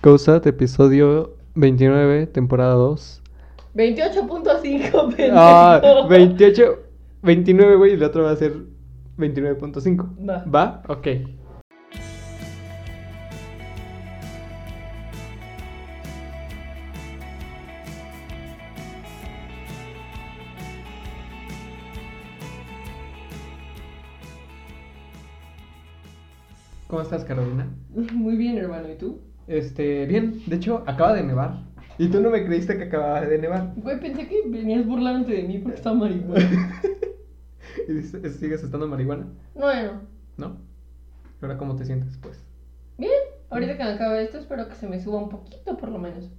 Cosat, episodio 29, temporada 2. 28.5, pendejo. Ah, 28, 29, güey, y el otro va a ser 29.5. Va. ¿Va? Ok. ¿Cómo estás, Carolina? Muy bien, hermano. ¿Y tú? Este, bien, de hecho, acaba de nevar. Y tú no me creíste que acababa de nevar. Güey, pensé que venías burlándote de mí porque estaba marihuana. ¿Y dices- sigues estando marihuana? bueno, ¿No? ¿Y ahora cómo te sientes, pues? bien. Ahorita que me acabe esto, espero que se me suba un poquito, por lo menos.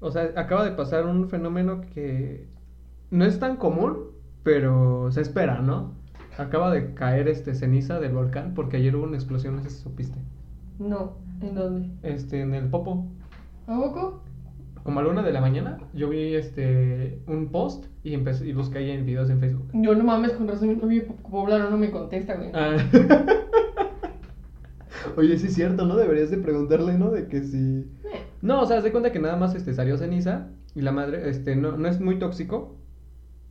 O sea, acaba de pasar un fenómeno que no es tan común, pero se espera, ¿no? Acaba de caer este ceniza del volcán porque ayer hubo una explosión, no sé si supiste. No, ¿en dónde? Este, en el Popo, ¿A poco? como a la una de la mañana, yo vi este un post y empecé y busqué ahí en videos en Facebook. Yo no mames, con razón mi novio poblano no me contesta, güey. Ah. Oye, sí es cierto, ¿no? Deberías de preguntarle, ¿no? De que si... Eh, No, o sea, haz de cuenta que nada más este, salió ceniza y la madre, este, no, no es muy tóxico,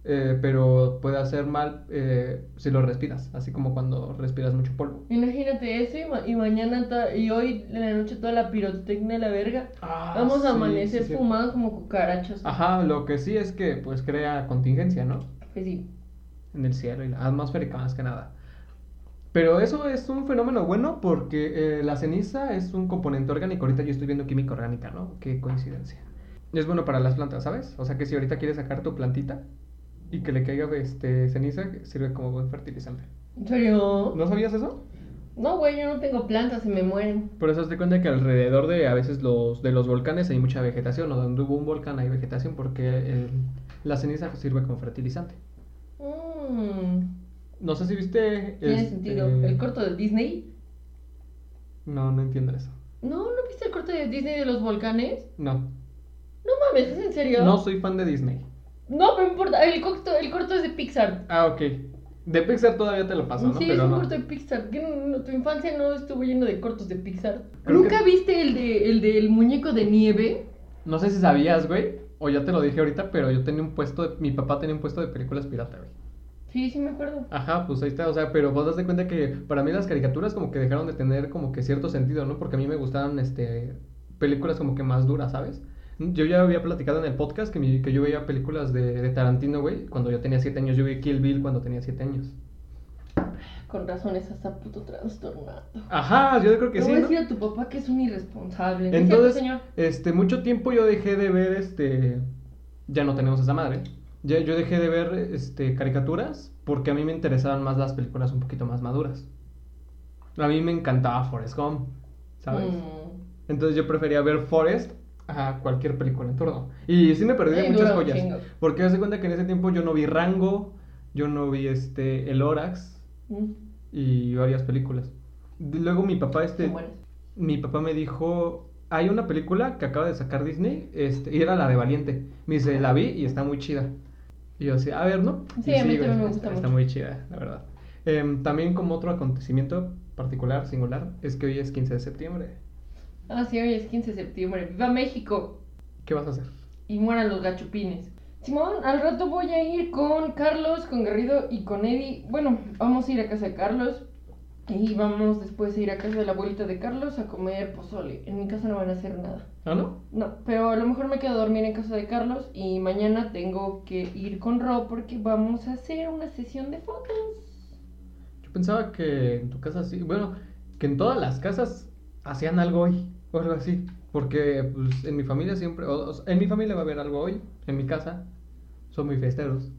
eh, pero puede hacer mal eh, si lo respiras, así como cuando respiras mucho polvo. Imagínate eso y, ma- y mañana y hoy en la noche toda la pirotecnia de la verga. Vamos a Ah, amanecer sí, sí. fumados como cucarachas. Ajá, lo que sí es que pues crea contingencia, ¿no? Pues sí. En el cielo y la atmosférica más que nada. Pero eso es un fenómeno bueno porque eh, la ceniza es un componente orgánico. Ahorita yo estoy viendo química orgánica, ¿no? Qué coincidencia. Es bueno para las plantas, ¿sabes? O sea que si ahorita quieres sacar tu plantita y que le caiga este, ceniza, sirve como buen fertilizante. ¿En serio? ¿No sabías eso? No, güey, yo no tengo plantas, se me mueren. Por eso te cuenta que alrededor de a veces los de los volcanes hay mucha vegetación, o donde hubo un volcán hay vegetación porque el- la ceniza sirve como fertilizante. Mmm. No sé si viste. Tiene este, sentido. ¿El corto de Disney? No, no entiendo eso. No, ¿no viste el corto de Disney de los volcanes? No. No mames, ¿es en serio? No soy fan de Disney. No, pero no importa. El corto, el corto es de Pixar. Ah, ok. De Pixar todavía te lo paso, ¿no? sí, es un no. corto de Pixar. ¿Qué no- tu infancia no estuvo lleno de cortos de Pixar. Creo ¿Nunca que- viste el de el del muñeco de nieve? No sé si sabías, güey. O ya te lo dije ahorita, pero yo tenía un puesto. De... Mi papá tenía un puesto de películas pirata, güey. Sí, sí me acuerdo. Ajá, pues ahí está, o sea, pero vos das de cuenta que para mí las caricaturas como que dejaron de tener como que cierto sentido, ¿no? Porque a mí me gustaban, este, películas como que más duras, ¿sabes? Yo ya había platicado en el podcast que, mi- que yo veía películas de, de Tarantino, güey, cuando yo tenía 7 años, yo vi Kill Bill cuando tenía 7 años. Con razón estás hasta puto trastornado. Ajá, yo creo que sí, voy a ¿no? decir a tu papá que es un irresponsable. ¿No es Entonces, señor? este, mucho tiempo yo dejé de ver, este, ya no tenemos esa madre. Ya, yo dejé de ver, este, caricaturas porque a mí me interesaban más las películas un poquito más maduras. A mí me encantaba Forrest Gump, ¿sabes? Mm. Entonces yo prefería ver Forrest a cualquier película en turno. Y sí me perdí de Sí, muchas joyas. chingo. Porque de cuenta que en ese tiempo yo no vi Rango, yo no vi, este, El Horax Mm. y varias películas. Luego mi papá, este, mi papá me dijo, hay una película que acaba de sacar Disney, este, y era la de Valiente. Me dice, la vi y está muy chida. Y yo así, a ver, ¿no? Sí, Y a mí también me gusta Está mucho. muy chida, la verdad. Em, también como otro acontecimiento particular, singular, es que hoy es 15 de septiembre. Ah, sí, hoy es 15 de septiembre. ¡Viva México! ¿Qué vas a hacer? Y mueran los gachupines. Simón, al rato voy a ir con Carlos, con Garrido y con Eddie. Bueno, vamos a ir a casa de Carlos. Y vamos después a ir a casa de la abuelita de Carlos a comer pozole. En mi casa no van a hacer nada. ¿Ah, no? No, pero a lo mejor me quedo a dormir en casa de Carlos y mañana tengo que ir con Ro porque vamos a hacer una sesión de fotos. Yo pensaba que en tu casa sí, bueno, que en todas las casas hacían algo hoy, o algo así. Porque pues, en mi familia siempre, o- o- en mi familia va a haber algo hoy, en mi casa son muy festeros.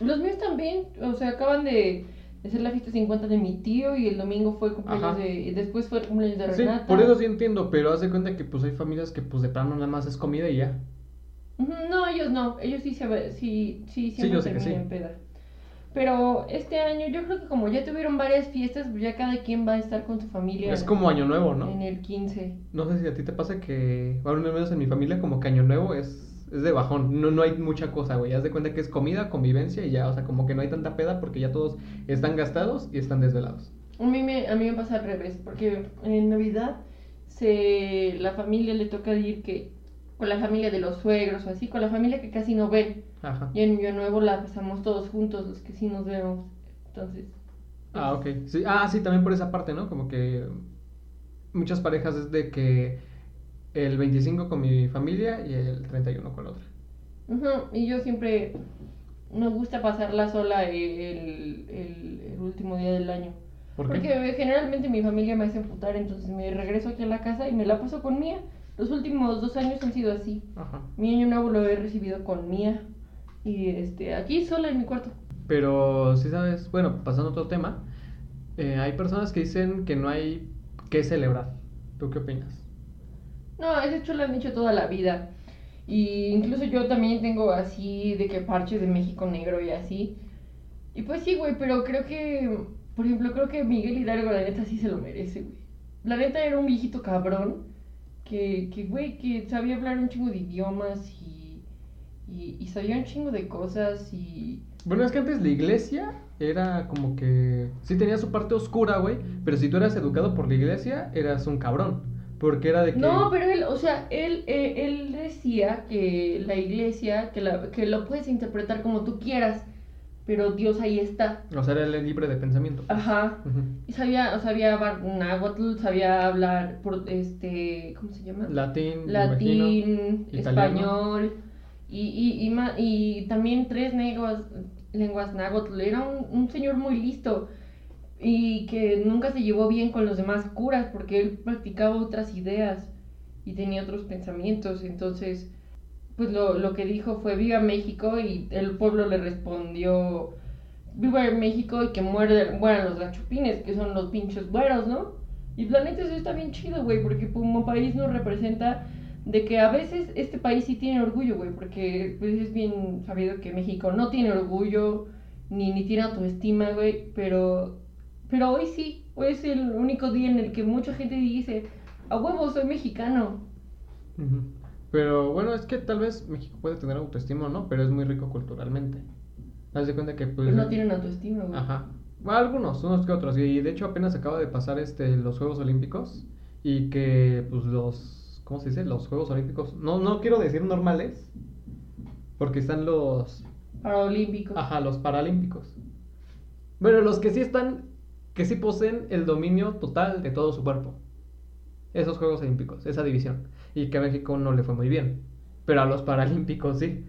Los míos también, o sea, acaban de, hacer la fiesta 50 de mi tío y el domingo fue el cumpleaños Ajá. de... y después fue el cumpleaños de Sí, Renata. por eso sí entiendo, pero haz de cuenta que pues hay familias que pues de plano nada más es comida y ya. No, ellos no, ellos sí, se, sí, sí, siempre yo sé que sí. en peda. Pero este año yo creo que como ya tuvieron varias fiestas, pues ya cada quien va a estar con su familia. Es como año nuevo, ¿no? En el 15. No sé si a ti te pasa que, bueno, al menos en mi familia, como que año nuevo es, es de bajón. No, no hay mucha cosa, güey. Haz de cuenta que es comida, convivencia y ya. O sea, como que no hay tanta peda porque ya todos están gastados y están desvelados. A mí me, a mí me pasa al revés, porque en Navidad se, la familia le toca ir que con la familia de los suegros o así, con la familia que casi no ven. Ajá. Y en Año Nuevo la pasamos todos juntos, los que sí nos vemos. Entonces. Ah, ok. Sí, ah, sí, también por esa parte, ¿no? Como que muchas parejas es de que el 25 con mi familia y el 31 con la otra. Ujú, Y yo siempre me gusta pasarla sola el, el- el último día del año. ¿Por qué? Porque generalmente mi familia me hace emputar, entonces me regreso aquí a la casa y me la paso con Mía. Los últimos dos años han sido así. Ajá. Mi año nuevo lo he recibido con Mía. Y este, aquí sola en mi cuarto. Pero sí sabes, bueno, pasando a otro tema, eh, hay personas que dicen que no hay que celebrar. ¿Tú qué opinas? No, ese hecho lo han dicho toda la vida. Y incluso yo también tengo así de que parches de México negro y así. Y pues sí, güey, pero creo que, por ejemplo, creo que Miguel Hidalgo la neta sí se lo merece, güey. La neta era un viejito cabrón que, que güey, que sabía hablar un chingo de idiomas y, y, y sabía un chingo de cosas y... Bueno, es que antes la iglesia era como que sí tenía su parte oscura, güey, pero si tú eras educado por la iglesia, eras un cabrón. Porque era de que... No, pero él, o sea, él, eh, él decía que la iglesia, que, la, que lo puedes interpretar como tú quieras, pero Dios ahí está. O sea, era el libre de pensamiento. Ajá. Ujú. Y sabía, sabía hablar náhuatl, sabía hablar por este, ¿cómo se llama? Latín, Latín, imagino, español y, y, y, ma- y también tres lenguas, lenguas náhuatl. Era un, un señor muy listo y que nunca se llevó bien con los demás curas porque él practicaba otras ideas y tenía otros pensamientos. Entonces, pues lo, lo que dijo fue viva México y el pueblo le respondió viva México y que mueran los gachupines, que son los pinches güeros, ¿no? Y la neta eso está bien chido, güey, porque como país nos representa de que a veces este país sí tiene orgullo, güey, porque pues, es bien sabido que México no tiene orgullo, ni, ni tiene autoestima, güey, pero, pero hoy sí, hoy es el único día en el que mucha gente dice, a huevo, soy mexicano. Pero bueno, es que tal vez México puede tener autoestima, ¿no? Pero es muy rico culturalmente. Haz de cuenta que pues... Pero no tienen autoestima, güey. Ajá. Bueno, algunos, unos que otros. Y de hecho apenas acaba de pasar este los Juegos Olímpicos y que pues los ¿cómo se dice? Los Juegos Olímpicos. No no quiero decir normales porque están los Paralímpicos. ajá, los Paralímpicos. Bueno, los que sí están que sí poseen el dominio total de todo su cuerpo. Esos Juegos Olímpicos, esa división. Y que a México no le fue muy bien. Pero a los Paralímpicos sí.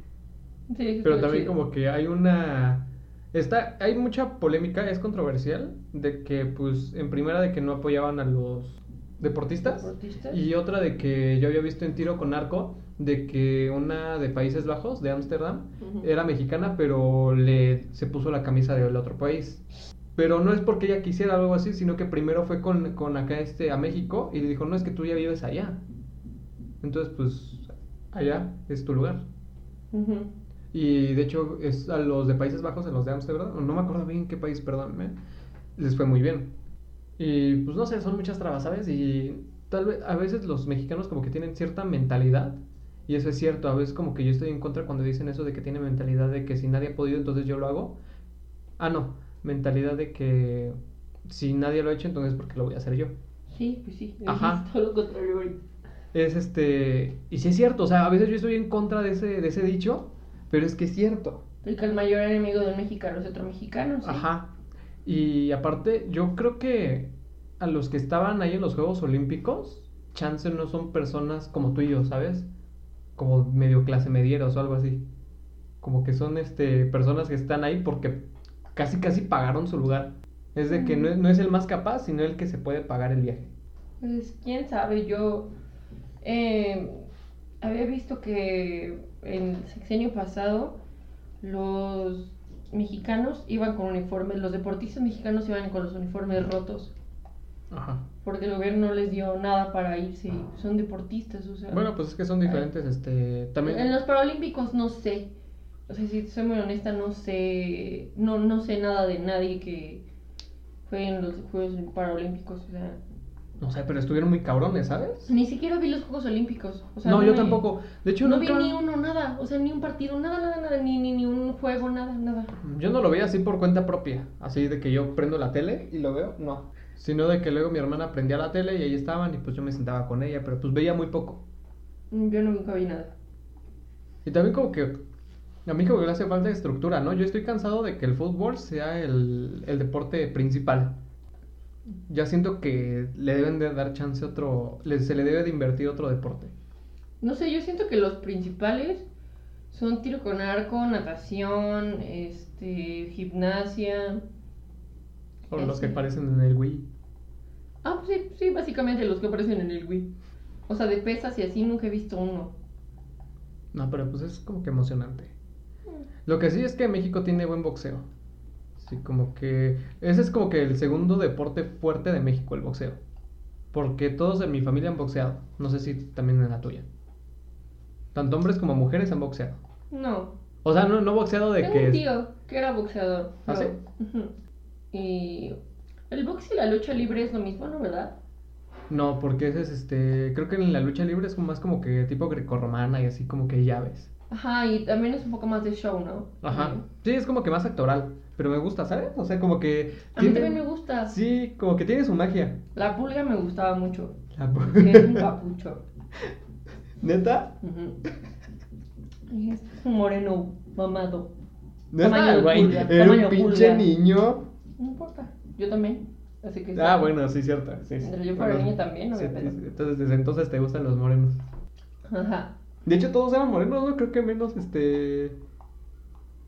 Sí, Pero también chido. como que hay una... Está, hay mucha polémica, es controversial, de que pues en primera de que no apoyaban a los deportistas ¿Deportistas? y otra de que yo había visto en tiro con arco de que una de Países Bajos, de Ámsterdam, era mexicana pero le se puso la camisa del otro país. Pero no es porque ella quisiera algo así, sino que primero fue con, con acá este a México y le dijo, no, es que tú ya vives allá. Entonces pues allá es tu lugar. Y de hecho, es a los de Países Bajos, a los de Ámsterdam, no me acuerdo bien qué país, perdónme, les fue muy bien. Y pues no sé, son muchas trabas, ¿sabes? Y tal vez a veces los mexicanos como que tienen cierta mentalidad, y eso es cierto, a veces como que yo estoy en contra cuando dicen eso de que tienen mentalidad de que si nadie ha podido, entonces yo lo hago. Ah, no, mentalidad de que si nadie lo ha hecho, entonces porque lo voy a hacer yo. Sí, pues sí. Ajá. Es todo lo contrario. Es este, y sí es cierto, o sea, a veces yo estoy en contra de ese, de ese dicho, pero es que es cierto. El que el mayor enemigo del mexicano es otro mexicano, ¿sí? Ajá. Y aparte, yo creo que a los que estaban ahí en los Juegos Olímpicos, chance no son personas como tú y yo, ¿sabes? Como medio clase medieros o algo así. Como que son este personas que están ahí porque casi casi pagaron su lugar. Es de que no es, no es el más capaz, sino el que se puede pagar el viaje. Pues quién sabe, yo eh, había visto que en el sexenio pasado los mexicanos iban con uniformes, los deportistas mexicanos iban con los uniformes rotos, Ajá. porque el gobierno no les dio nada para irse, son deportistas, o sea... Bueno, pues es que son diferentes, este, también... En los Paralímpicos no sé, o sea, si soy muy honesta, no sé, no, no sé nada de nadie que fue en los Juegos Paralímpicos, o sea... No sé, pero estuvieron muy cabrones, ¿sabes? Ni siquiera vi los Juegos Olímpicos. O sea, no, yo me- tampoco. De hecho, no nunca... vi ni uno, nada. O sea, ni un partido, nada, nada, nada. Ni, ni, ni un juego, nada, nada. Yo no lo veía así por cuenta propia, así de que yo prendo la tele y lo veo, no. Sino de que luego mi hermana prendía la tele y ahí estaban y pues yo me sentaba con ella, pero pues veía muy poco. Mm, Yo nunca vi nada. Y también como que a mí como que le hace falta estructura, ¿no? Yo estoy cansado de que el fútbol sea el, el deporte principal. Ya siento que le deben de dar chance a otro, le- se le debe de invertir otro deporte. No sé, yo siento que los principales son tiro con arco, natación, este, gimnasia. O los que aparecen en el Wii. Ah, pues sí, sí, básicamente los que aparecen en el Wii. O sea, de pesas y así nunca he visto uno. No, pero pues es como que emocionante. Lo que sí es que México tiene buen boxeo. Sí, como que ese es como que el segundo deporte fuerte de México, el boxeo. Porque todos en mi familia han boxeado. No sé si también en la tuya. Tanto hombres como mujeres han boxeado. No. O sea, no, no boxeado de Tengo que... un tío que era boxeador. ¿Ah, pero- sí? Y el box y la lucha libre es lo mismo, ¿no? ¿Verdad? No, porque ese es este... Creo que en la lucha libre es como más como que tipo grecorromana y así como que llaves. Ajá, y también es un poco más de show, ¿no? Ajá. Sí, es como que más actoral. Pero me gusta, ¿sabes? O sea, como que... A mí también me gusta. Sí, como que tiene su magia. La pulga me gustaba mucho. La- que es un papucho. ¿Neta? Y es un moreno mamado. ¿Neta, Tamaño de güey? pulga, Era un pinche pulga. niño. No importa. Yo también. Así que. Ah, bueno, sí, cierto. Sí, sí. Mientras yo fuera Bueno, niña también, no sí, sí, Entonces, desde entonces te gustan los morenos. Ajá. De hecho, todos eran morenos, ¿no? Creo que menos este.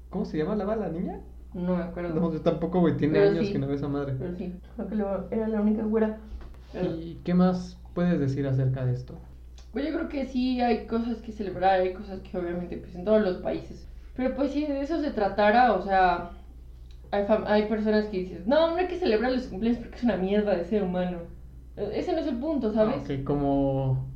¿Cómo se llama la niña? No me acuerdo. No, yo tampoco, güey. Tiene Pero años sí. que no ve esa madre. Pero sí, creo que lo- era la única güera. Pero- ¿Y qué más puedes decir acerca de esto? Pues yo creo que sí hay cosas que celebrar, hay cosas que obviamente pues en todos los países. Pero pues si de eso se tratara, o sea, hay, hay personas que dices, no, no hay que celebrar los cumpleaños porque es una mierda de ser humano. E- Ese no es el punto, ¿sabes? Ah, ok, como.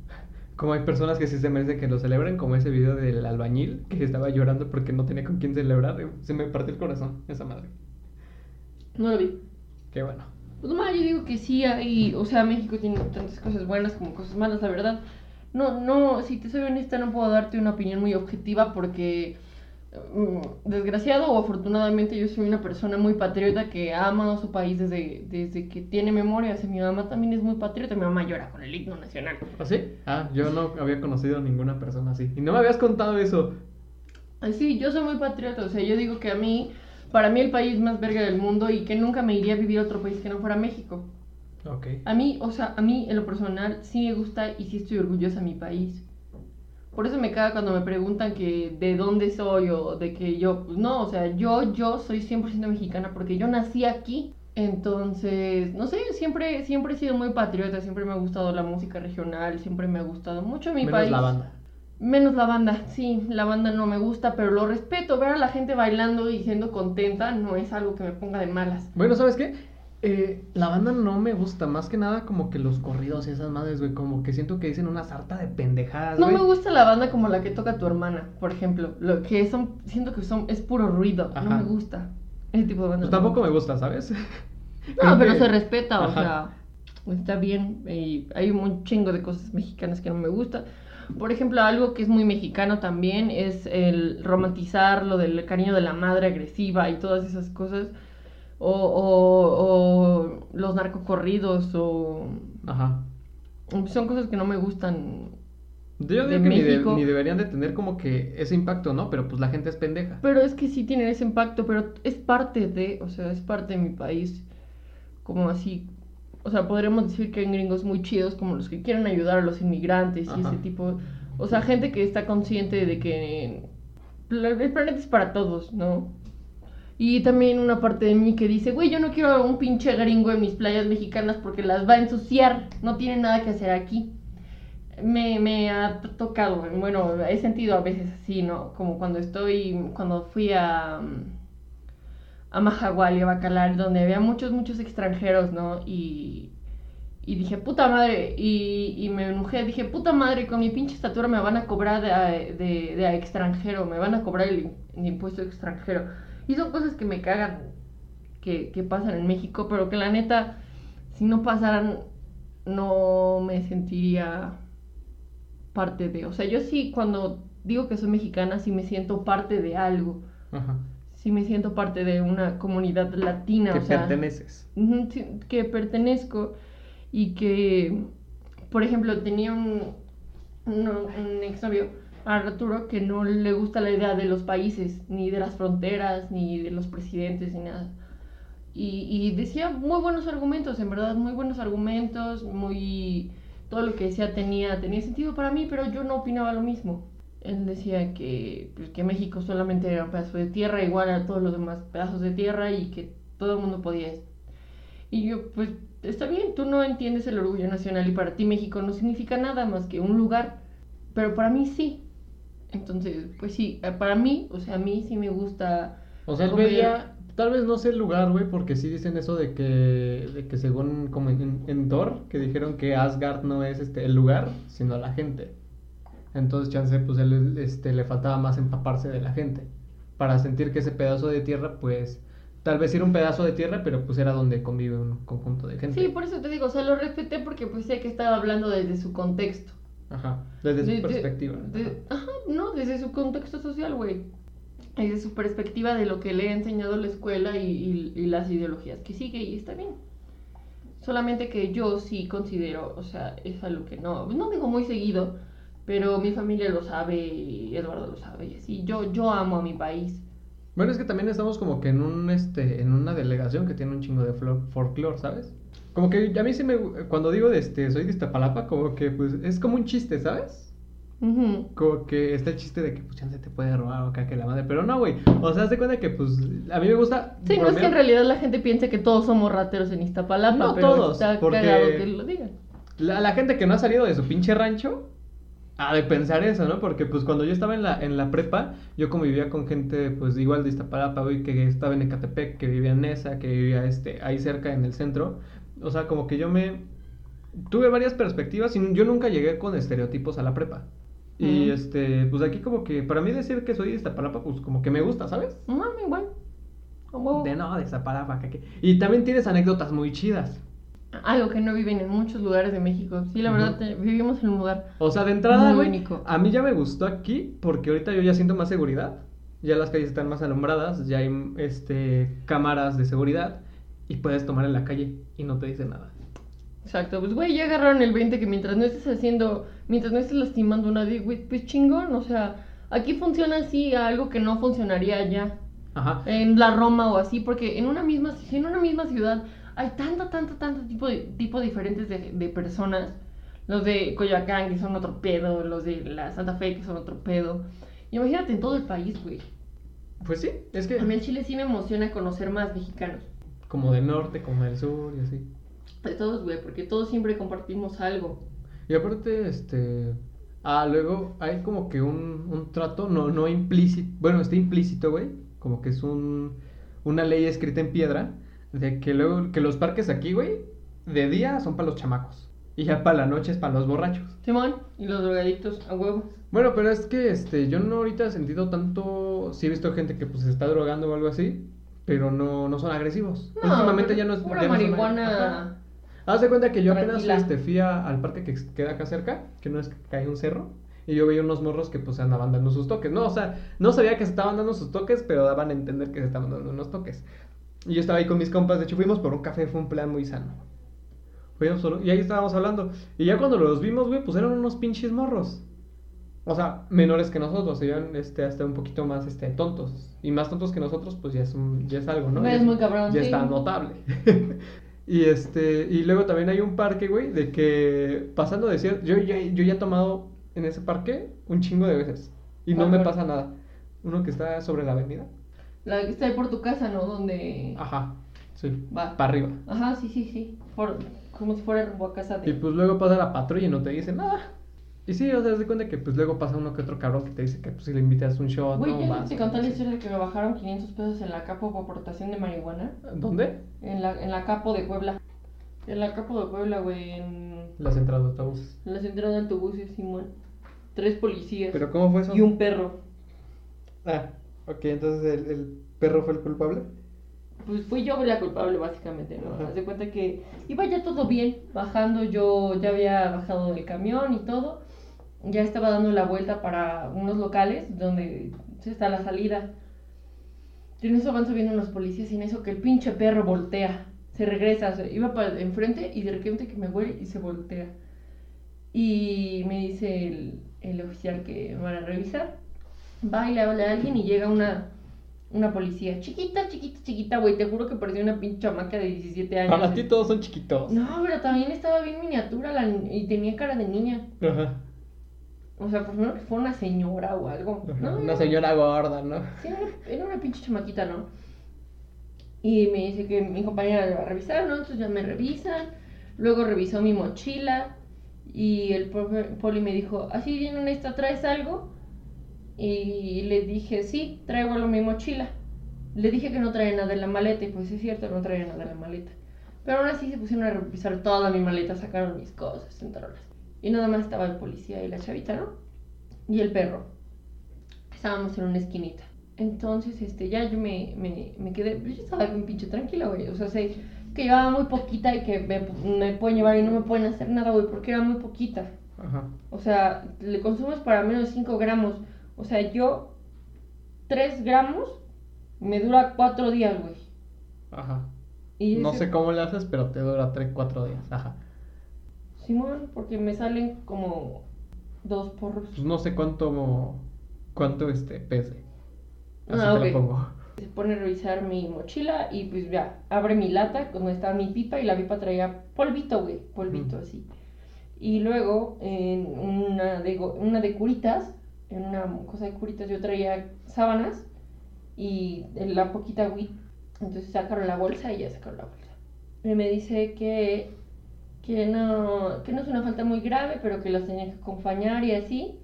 Como hay personas que sí se merecen que lo celebren, como ese video del albañil que estaba llorando porque no tenía con quién celebrar. eh, Se me partió el corazón, esa madre. No lo vi. Qué bueno. Pues nomás yo digo que sí hay, o sea, México tiene tantas cosas buenas como cosas malas, la verdad. No, no, si te soy honesta, no puedo darte una opinión muy objetiva porque, desgraciado o afortunadamente, yo soy una persona muy patriota que ha amado a su país desde, desde que tiene memoria. O sea, mi mamá también es muy patriota, mi mamá llora con el himno nacional. ¿Ah, sí? Ah, yo no había conocido a ninguna persona así. Y no me habías contado eso. Ay, Sí, yo soy muy patriota, o sea, yo digo que a mí, para mí el país más verga del mundo y que nunca me iría a vivir a otro país que no fuera México. Ok. A mí, o sea, a mí en lo personal sí me gusta y sí estoy orgullosa de mi país. Por eso me caga cuando me preguntan que de dónde soy o de que yo, pues no, o sea, yo, yo soy 100% mexicana porque yo nací aquí. Entonces, no sé, siempre, siempre he sido muy patriota, siempre me ha gustado la música regional, siempre me ha gustado mucho mi Menos país. la banda. Menos la banda, sí, la banda no me gusta, pero lo respeto. Ver a la gente bailando y siendo contenta no es algo que me ponga de malas. Bueno, ¿sabes qué? Eh, la banda no me gusta, más que nada como que los corridos y esas madres, güey, como que siento que dicen una sarta de pendejadas, No güey. me gusta la banda como la que toca tu hermana, por ejemplo. Lo que son, siento que son, es puro ruido. Ajá. No me gusta. Ese tipo de banda. Pues tampoco me gusta, ¿sabes? No, pero que- se respeta, o Ajá. sea, está bien. y hay un chingo de cosas mexicanas que no me gustan. Por ejemplo, algo que es muy mexicano también es el romantizar lo del cariño de la madre agresiva y todas esas cosas. O, o, o los narcocorridos, o. Ajá. Son cosas que no me gustan. Yo De digo que ni, de- ni deberían de tener como que ese impacto, ¿no? Pero pues la gente es pendeja. Pero es que sí tienen ese impacto, pero es parte de, o sea, es parte de mi país. Como así, o sea, podríamos decir que hay gringos muy chidos como los que quieren ayudar a los inmigrantes y ese tipo. O sea, gente que está consciente de que el planeta es para todos, ¿no? Y también una parte de mí que dice, güey, yo no quiero a un pinche gringo en mis playas mexicanas porque las va a ensuciar, no tiene nada que hacer aquí. Me, me ha tocado, bueno, he sentido a veces así, ¿no? Como cuando estoy, cuando fui a, a Mahahual y a Bacalar, donde había muchos, muchos extranjeros, ¿no? Y, y dije, puta madre, y, me enojé, dije, puta madre, con mi pinche estatura me van a cobrar de, de, de extranjero, me van a cobrar el impuesto extranjero. Y son cosas que me cagan, que, que pasan en México, pero que la neta, si no pasaran, no me sentiría parte de. O sea, yo sí, cuando digo que soy mexicana, sí me siento parte de algo. Ajá. sí me siento parte de una comunidad latina. Que o sea, perteneces. Que pertenezco y que, por ejemplo, tenía un, un, un exnovio, Arturo, que no le gusta la idea de los países, ni de las fronteras, ni de los presidentes, ni nada. Y, decía muy buenos argumentos, en verdad, muy buenos argumentos, muy... Todo lo que decía tenía, tenía sentido para mí, pero yo no opinaba lo mismo. Él decía que, pues, que México solamente era un pedazo de tierra, igual a todos los demás pedazos de tierra, y que todo el mundo podía y yo, pues, está bien, tú no entiendes el orgullo nacional y para ti México no significa nada más que un lugar, pero para mí sí. Entonces, pues sí, eh, para mí, o sea, a mí sí me gusta. O sea, él comer- veía, tal vez no sé el lugar, güey, porque sí dicen eso de que, de que según como en, en Thor, que dijeron que Asgard no es este el lugar, sino la gente. Entonces, chance, pues él este, le faltaba más empaparse de la gente. Para sentir que ese pedazo de tierra, pues, tal vez era un pedazo de tierra, pero pues era donde convive un conjunto de gente. Sí, por eso te digo, o sea, lo respeté porque pues sé que estaba hablando desde su contexto. Ajá, desde su De- perspectiva. de- ajá, no, desde su contexto social, güey. Desde su perspectiva de lo que le ha enseñado la escuela y, y- y las ideologías que sigue, y está bien. Solamente que yo sí considero, o sea, es algo que no, no digo muy seguido, pero mi familia lo sabe y Eduardo lo sabe, y así. Yo, yo amo a mi país. Bueno, es que también estamos como que en un este en una delegación que tiene un chingo de folclore, ¿sabes? Como que a mí sí me cuando digo de este soy de Iztapalapa, como que pues es como un chiste, ¿sabes? Como que está el chiste de que pues chance te puede robar o acá que la madre, pero no, güey. O sea, haz de cuenta que pues a mí me gusta Sí, no es que en realidad la gente piense que todos somos rateros en Iztapalapa, No pero todos, está porque- cagado que lo digan. La, la gente que no ha salido de su pinche rancho ha de pensar eso, ¿no? Porque pues cuando yo estaba en la, en la prepa, yo convivía con gente pues igual de Iztapalapa, güey, que estaba en Ecatepec, que vivía en Nesa, que vivía este, ahí cerca en el centro. O sea, como que yo me... Tuve varias perspectivas y yo nunca llegué con estereotipos a la prepa. Y este, pues aquí como que para mí decir que soy de Iztapalapa, pues como que me gusta, ¿sabes? No, igual. A huevo. De no, de Iztapalapa, que, que- Y también tienes anécdotas muy chidas. Algo que no viven en muchos lugares de México. Sí, la verdad, Ujú. te- vivimos en un lugar. O sea, de entrada, Muy único. a mí ya me gustó aquí porque ahorita yo ya siento más seguridad. Ya las calles están más alumbradas, ya hay este cámaras de seguridad y puedes tomar en la calle y no te dicen nada. Exacto, pues güey, ya agarraron el 20 que mientras no estés haciendo, mientras no estés lastimando a nadie, güey, pues chingón, o sea, aquí funciona así algo que no funcionaría allá, Ajá. en la Roma o así, porque en una misma, en una misma ciudad hay tanto, tanto, tanto tipo de, tipo diferentes de, de personas, los de Coyoacán que son otro pedo, los de la Santa Fe que son otro pedo, imagínate en todo el país, güey. Pues sí, es que A mí en Chile sí me emociona conocer más mexicanos. Como del norte, como del sur y así. De todos, güey, porque todos siempre compartimos algo. Y aparte, este... Ah, luego hay como que un, un trato, no, no implícito, bueno, está implícito, güey, como que es un, una ley escrita en piedra, de que luego, que los parques aquí, güey, de día son para los chamacos, y ya para la noche es para los borrachos. Simón y los drogadictos a huevo. Bueno, pero es que, este, yo no ahorita he sentido tanto, sí he visto gente que pues se está drogando o algo así, pero no, no son agresivos. No, Últimamente ya no es... pura ya no marihuana. Haz de cuenta que yo apenas este, fui a- al parque que queda acá cerca, que no es que hay un cerro, y yo veía unos morros que pues andaban dando sus toques. No, o sea, no sabía que se estaban dando sus toques, pero daban a entender que se estaban dando unos toques. Y yo estaba ahí con mis compas, de hecho fuimos por un café, fue un plan muy sano. Fuimos solo- y ahí estábamos hablando. Y ya cuando los vimos, güey, pues eran unos pinches morros. O sea, menores que nosotros, eran este, hasta un poquito más este, tontos. Y más tontos que nosotros, pues ya es, un- ya es algo, ¿no? Es muy cabrón, Ya sí. está notable. y este, y luego también hay un parque, güey, de que pasando de cierto, yo ya, yo ya he tomado en ese parque un chingo de veces. Y no ¿Cuál, me pasa nada. Uno que está sobre la avenida. La que está ahí por tu casa, ¿no? Donde. Ajá, sí. Va. Para arriba. Ajá, sí, sí, sí. Por... Como si fuera rumbo a casa de. Y pues luego pasa la patrulla y no te dice nada. Y sí, o sea, te das cuenta que pues luego pasa uno que otro cabrón que te dice que pues si le invitas un shot, Güey, no ya vas. te conté la historia de que me bajaron 500 pesos en la capo por aportación de marihuana. ¿Dónde? En la, en la capo de Puebla. En la capo de Puebla, güey. En Las entradas de autobuses. en la central de autobuses, Simón. Tres policías. ¿Pero cómo fue eso? Y un perro. Ah, ok, entonces el, el perro fue el culpable. Pues fui yo la culpable, básicamente, ¿no? Haz de cuenta que iba ya todo bien, bajando, yo ya había bajado del camión y todo. Ya estaba dando la vuelta para unos locales donde está la salida. Y en eso van subiendo los policías y en eso que el pinche perro voltea. Se regresa, o sea, iba para enfrente y de repente que me huele y se voltea. Y me dice el, el oficial que me van a revisar. Va y le habla a alguien y llega una, una policía. Chiquita, chiquita, chiquita, güey. Te juro que parecía una pinche chamaca de 17 años. Para ti todos son chiquitos. No, pero también estaba bien miniatura la y tenía cara de niña. Ajá. O sea, por lo menos que fue una señora o algo. No, Una señora gorda, ¿no? Sí, era una, pinche chamaquita, ¿no? Y me dice que mi compañera le va a revisar, ¿no? Entonces ya me revisan. Luego revisó mi mochila. Y el profe poli me dijo, ¿así bien honesta traes algo? Y le dije, sí, traigo algo en mi mochila. Le dije que no traía nada en la maleta. Y pues es cierto, no traía nada en la maleta. Pero aún así se pusieron a revisar toda mi maleta, sacaron mis cosas, entraron. Y nada más estaba el policía y la chavita, ¿no? Y el perro estábamos en una esquinita. Entonces, este, ya yo me, me, me quedé, pues, yo estaba bien pinche tranquila, güey. O sea, sé que llevaba muy poquita y que me, me pueden llevar y no me pueden hacer nada, güey, porque era muy poquita. Ajá. O sea, le consumes para menos de 5 gramos. O sea, yo, 3 gramos me dura 4 días, güey. Ajá. Y No ese- sé cómo le haces, pero te dura 3, 4 días. Ajá. Simón, porque me salen como dos porros. Pues no sé cuánto. cuánto este pese. Así Ah, te ok. lo pongo. Se pone a revisar mi mochila y pues ya, abre mi lata donde está mi pipa y la pipa traía polvito, güey, polvito Ujú. así. Y luego en una de, una de curitas, en una cosa de curitas yo traía sábanas y la poquita weed. Entonces sacaron la bolsa y ya sacaron la bolsa. Y me dice que, que, no, que no es una falta muy grave, pero que los tenía que acompañar y así.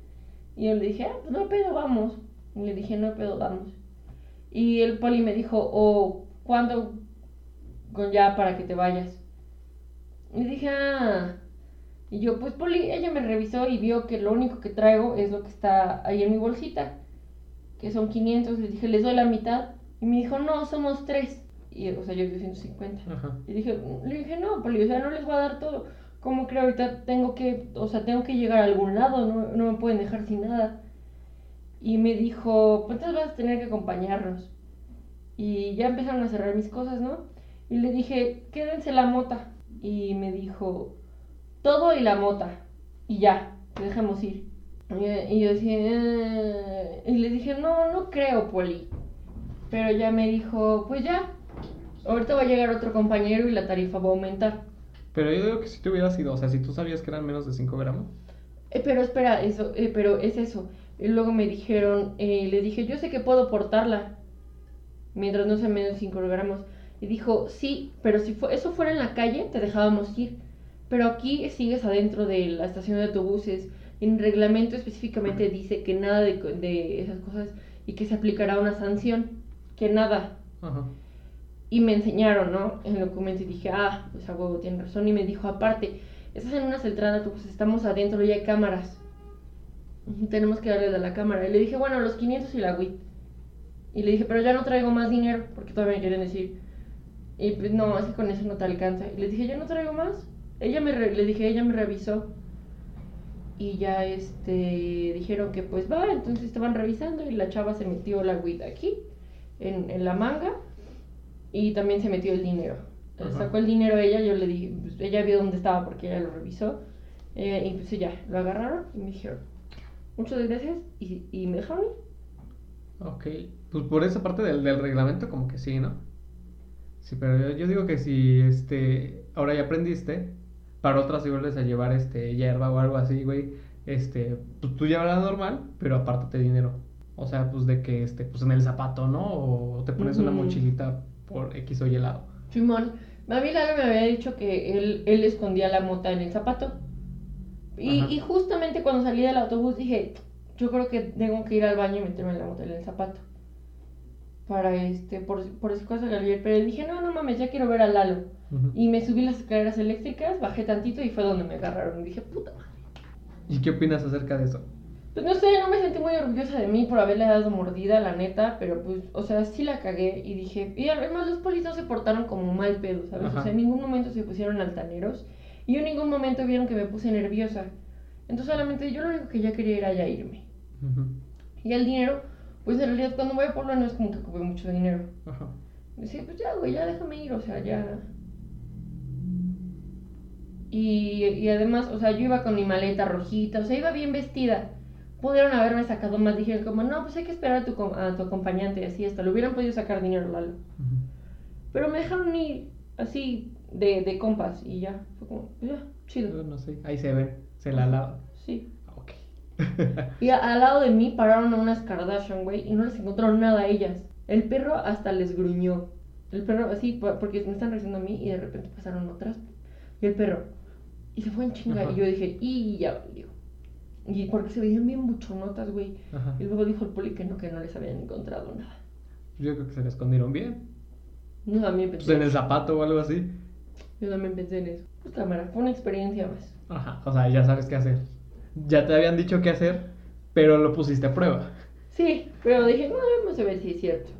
Y yo le dije, ah, pues no pedo, vamos. Y le dije, no pedo, vamos. Y el poli me dijo, o ¿cuándo ya para que te vayas? Y dije, ah. Y yo, pues poli, ella me revisó y vio que lo único que traigo es lo que está ahí en mi bolsita, que son 500. Le dije, les doy la mitad. Y me dijo, no, somos tres. Y, o sea, yo di 150. Ajá. Y dije, le dije, no, poli, o sea, no les voy a dar todo. ¿Cómo creo ahorita tengo que, o sea, tengo que llegar a algún lado, no, no me pueden dejar sin nada? Y me dijo, pues entonces vas a tener que acompañarnos. Y ya empezaron a cerrar mis cosas, ¿no? Y le dije, quédense la mota. Y me dijo, todo y la mota. Y ya, te dejamos ir. Y, y yo decía, "Eh", y le dije, no, no creo, Poli. Pero ya me dijo, pues ya, ahorita va a llegar otro compañero y la tarifa va a aumentar. Pero yo digo que si te hubieras ido, o sea, si tú sabías que eran menos de 5 gramos. Eh, pero espera, eso, eh, pero es eso. Y luego me dijeron, eh, le dije, yo sé que puedo portarla, mientras no sea menos de 5 gramos. Y dijo, sí, pero si fue, eso fuera en la calle, te dejábamos ir. Pero aquí sigues adentro de la estación de autobuses. En reglamento específicamente dice que nada de, de esas cosas y que se aplicará una sanción. Que nada. Ajá. Y me enseñaron, ¿no? El documento y dije, ah, pues a huevo, tiene razón. Y me dijo, aparte, estás en una central de autobuses, estamos adentro y hay cámaras. Tenemos que darle a la cámara. Y le dije, bueno, los 500 y la WIT. Y le dije, pero ya no traigo más dinero, porque todavía me quieren decir. Y pues no, así con eso no te alcanza. Y le dije, yo no traigo más. Ella me re- le dije, ella me revisó. Y ya este dijeron que pues va, entonces estaban revisando y la chava se metió la WIT aquí, en, en la manga, y también se metió el dinero. Ajá. Sacó el dinero ella, yo le dije, pues, ella vio dónde estaba porque ella lo revisó. eh, y pues ya, lo agarraron y me dijeron, muchas gracias, y, y me dejaron ir. Ok. Pues por esa parte del, del reglamento, como que sí, ¿no? Sí, pero yo, yo digo que si este. Ahora ya aprendiste, para otras si vuelves a llevar este hierba o algo así, güey. Este. Pues tú llévala normal, pero apártate dinero. O sea, pues de que este, pues en el zapato, ¿no? O te pones una Ujú. mochilita por X o Y lado. Simón, a mí Lalo me había dicho que él, él escondía la mota en el zapato. Y, y justamente cuando salí del autobús dije, yo creo que tengo que ir al baño y meterme la mota en el zapato. Para este, por, por esas cosas que ayer, pero dije, no, no mames, ya quiero ver a Lalo. Y me subí las escaleras eléctricas, bajé tantito y fue donde me agarraron. Y dije, puta madre. ¿Y qué opinas acerca de eso? Pues no sé, no me sentí muy orgullosa de mí por haberle dado mordida, la neta, pero pues, o sea, sí la cagué y dije, y además los policías se portaron como mal pedo, ¿sabes? Ajá. O sea, en ningún momento se pusieron altaneros y en ningún momento vieron que me puse nerviosa. Entonces solamente yo lo único que ya quería era ya irme. Y el dinero, Pues en realidad cuando voy a Puebla no es como que ocupe mucho dinero. Ajá. Decía, pues ya, güey, ya déjame ir, o sea, ya. Y, y además, o sea, yo iba con mi maleta rojita, o sea, iba bien vestida. Pudieron haberme sacado más, dijeron como, no, pues hay que esperar a tu, a tu acompañante, y así hasta, le hubieran podido sacar dinero, Lalo. Pero me dejaron ir así, de, de compas, y ya, fue como, pues ya, chido. no sé, ahí se ve, se la lava. Sí. Ok. Y a- al lado de mí pararon a unas Kardashian, güey, y no les encontraron nada a ellas. El perro hasta les gruñó. El perro así, po- porque me están reaccionando a mí y de repente pasaron otras. Y el perro. Y se fue en chinga. Ajá. Y yo dije, y ya valió. Y porque se veían bien buchonotas, güey. Ajá. Y luego dijo el poli que no, que no les habían encontrado nada. Yo creo que se la escondieron bien. Yo también Pues pensé, en el zapato o algo así. yo también pensé en eso. Pues cámara, fue una experiencia más. Ajá. O sea, ya sabes qué hacer. Ya te habían dicho qué hacer, pero lo pusiste a prueba. Sí, pero dije, no, vamos a ver si es cierto.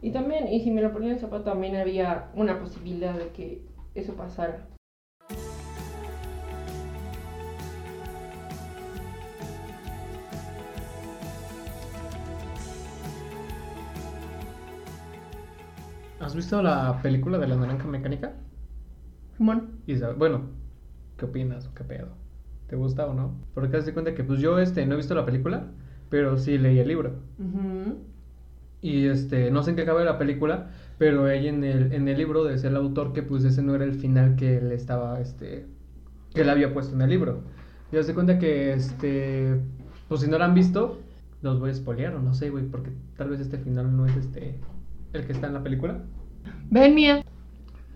Y también, y si me lo ponía en el zapato, también había una posibilidad de que eso pasara. ¿Has visto la película de la naranja mecánica? Simón. Y bueno, ¿qué opinas qué pedo? ¿Te gusta o no? Porque haz de cuenta que pues yo este no he visto la película, pero sí leí el libro. Y este, no sé en qué acaba la película, pero ahí en el, en el libro decía el autor que pues ese no era el final que él estaba, este, que él había puesto en el libro. Y haz de cuenta que, este, pues si no lo han visto, los voy a spoilear o no sé, güey, porque tal vez este final no es este, el que está en la película. Ven, mía.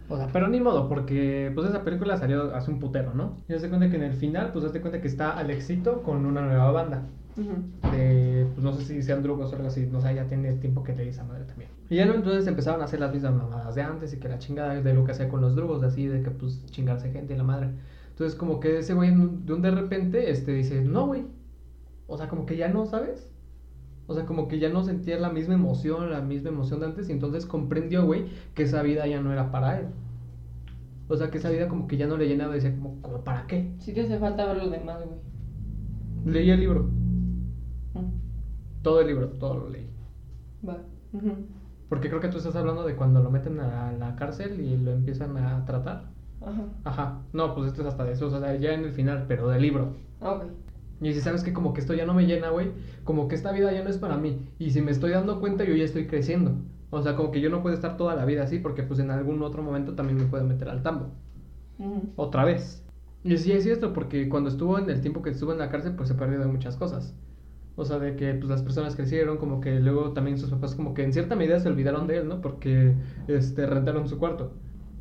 O sea, pero ni modo, porque pues esa película salió hace un putero, ¿no? Y haz de cuenta que en el final, pues haz de cuenta que está Alexito con una nueva banda. De, pues no sé si sean drugos o algo así, no sé, ya tiene tiempo que leí esa madre también. Y ya no, entonces empezaron a hacer las mismas mamadas de antes y que la chingada de lo que hacía con los drugos, así de que pues chingarse gente y la madre. Entonces como que ese güey de un de repente, este, dice, no, güey. O sea, como que ya no, ¿sabes? O sea, como que ya no sentía la misma emoción, la misma emoción de antes y entonces comprendió, güey, que esa vida ya no era para él. O sea, que esa vida como que ya no le llenaba, decía como, como ¿para qué? Sí te hace falta ver lo demás, güey. Leí el libro, Mm. todo el libro, todo lo leí. Va. Porque creo que tú estás hablando de cuando lo meten a la cárcel y lo empiezan a tratar. Ajá. Ajá. No, pues esto es hasta de eso, o sea, ya en el final, pero del libro. Ah, ok. Y si sabes que como que esto ya no me llena, güey, como que esta vida ya no es para mí. Y si me estoy dando cuenta, yo ya estoy creciendo. O sea, como que yo no puedo estar toda la vida así, porque pues en algún otro momento también me puedo meter al tambo. Otra vez. Y sí es cierto, porque cuando estuvo en el tiempo que estuvo en la cárcel, pues se perdió de muchas cosas. O sea, de que pues las personas crecieron, como que luego también sus papás como que en cierta medida se olvidaron de él, ¿no? Porque este rentaron su cuarto.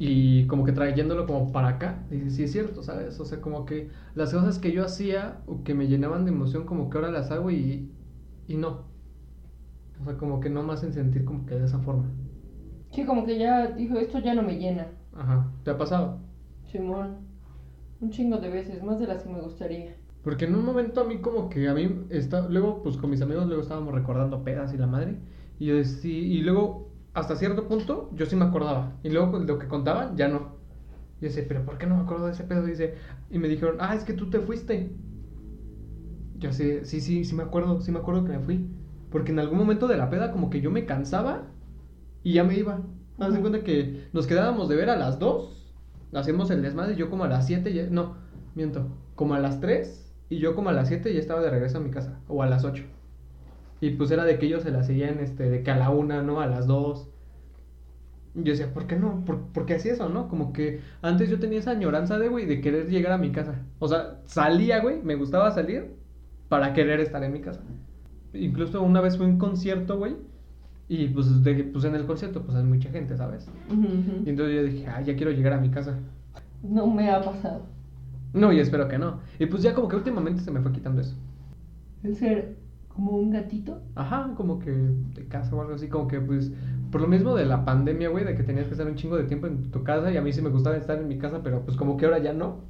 Y como que trayéndolo como para acá, dice, sí es cierto, ¿sabes? O sea, como que las cosas que yo hacía o que me llenaban de emoción, como que ahora las hago y, y no. O sea, como que no me hacen sentir como que de esa forma. Sí, como que ya dijo, esto ya no me llena. Ajá, ¿te ha pasado? Simón. Un chingo de veces, más de las que me gustaría. Porque en un momento a mí como que a mí está, luego pues con mis amigos luego estábamos recordando pedas y la madre y yo sí, y luego hasta cierto punto yo sí me acordaba y luego lo que contaban ya no. Y decía, pero ¿por qué no me acuerdo de ese pedo? Y dice, y me dijeron, "Ah, es que tú te fuiste." Yo así, sí, sí, sí me acuerdo, sí me acuerdo que me fui, porque en algún momento de la peda como que yo me cansaba y ya me iba. Haz de Ujú. cuenta que nos quedábamos de ver a las 2, hacemos el desmadre, y yo como a las 7, ya, no, miento, como a las 3 y yo como a las 7 ya estaba de regreso a mi casa, o a las 8. Y pues era de que ellos se la seguían, este, de que a la 1, ¿no? A las 2. Y yo decía, ¿por qué no? ¿Por, por qué hacía eso, no? Como que antes yo tenía esa añoranza de, güey, de querer llegar a mi casa. O sea, salía, güey, me gustaba salir para querer estar en mi casa. Incluso una vez fue un concierto, güey, y pues, de, pues en el concierto pues hay mucha gente, ¿sabes? Ujú, ujú. Y entonces yo dije, ah, ya quiero llegar a mi casa. No me ha pasado. No, y espero que no. Y pues ya como que últimamente se me fue quitando eso. El ser como un gatito. Ajá, como que de casa o algo así, como que pues por lo mismo de la pandemia, güey, de que tenías que estar un chingo de tiempo en tu casa y a mí sí me gustaba estar en mi casa, pero pues como que ahora ya no,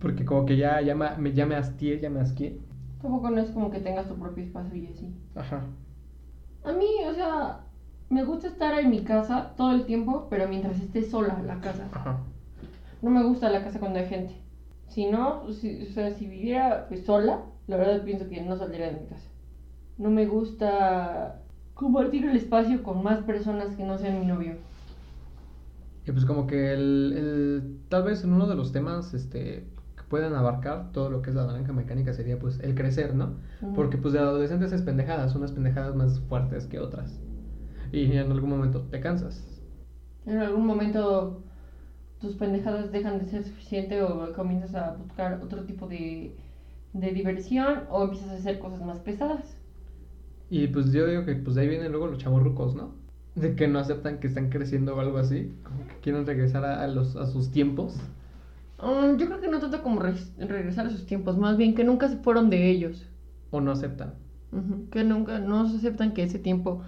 porque como que ya, ya, me, me- ya me hastié, ya me asqué. Tampoco no es como que tengas tu propio espacio y así. Ajá. A mí, o sea, me gusta estar en mi casa todo el tiempo, pero mientras esté sola la casa. Ajá. No me gusta la casa cuando hay gente. Si no, si, o sea, si viviera pues sola, la verdad pienso que no saldría de mi casa. No me gusta compartir el espacio con más personas que no sean mi novio. Y pues como que el, el- tal vez en uno de los temas este, que puedan abarcar todo lo que es la naranja mecánica sería pues el crecer, ¿no? Porque pues de adolescentes es pendejadas, unas pendejadas más fuertes que otras. Y en algún momento te cansas. En algún momento tus pendejadas dejan de ser suficiente o comienzas a buscar otro tipo de, de diversión o empiezas a hacer cosas más pesadas. Y pues yo digo que pues de ahí vienen luego los chavorrucos, ¿no? De que no aceptan que están creciendo o algo así. Como que quieren regresar a, a los, a sus tiempos. Um, yo creo que no tanto como re- regresar a sus tiempos, más bien que nunca se fueron de ellos. O no aceptan. Que nunca, no aceptan que ese tiempo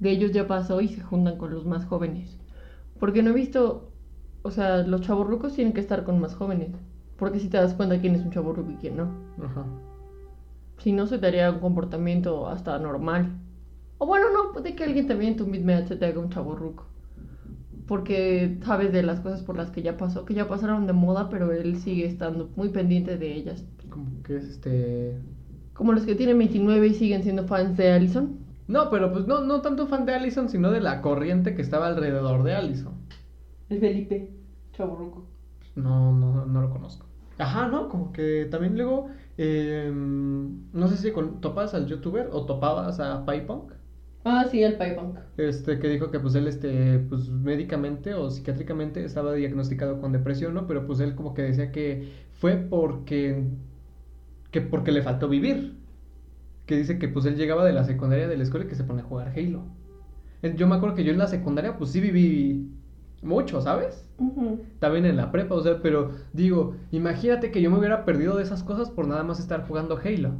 de ellos ya pasó y se juntan con los más jóvenes. Porque no he visto, o sea, los chavorrucos tienen que estar con más jóvenes. Porque si te das cuenta quién es un chavorruco y quién no. Ajá. Si no, se te haría un comportamiento hasta normal. O bueno, no, puede que alguien también en tu misma edad se te haga un chavorruco. Porque sabes de las cosas por las que ya pasó, que ya pasaron de moda, pero él sigue estando muy pendiente de ellas. Como que es este. Como los que tienen 29 y siguen siendo fans de Allison. No, pero pues no, no tanto fan de Allison, sino de la corriente que estaba alrededor de Allison. El Felipe, chavorruco. No, no, no lo conozco. Ajá, no, como que también luego. Eh, no sé si con, topas al youtuber o topabas a PyPunk. Ah, sí, el Punk. Este, que dijo que pues él, este, pues médicamente o psiquiátricamente estaba diagnosticado con depresión, ¿no? Pero pues él como que decía que fue porque, que porque le faltó vivir. Que dice que pues él llegaba de la secundaria de la escuela y que se pone a jugar Halo. Yo me acuerdo que yo en la secundaria pues sí viví mucho, ¿sabes? También en la prepa, o sea, pero digo, imagínate que yo me hubiera perdido de esas cosas por nada más estar jugando Halo.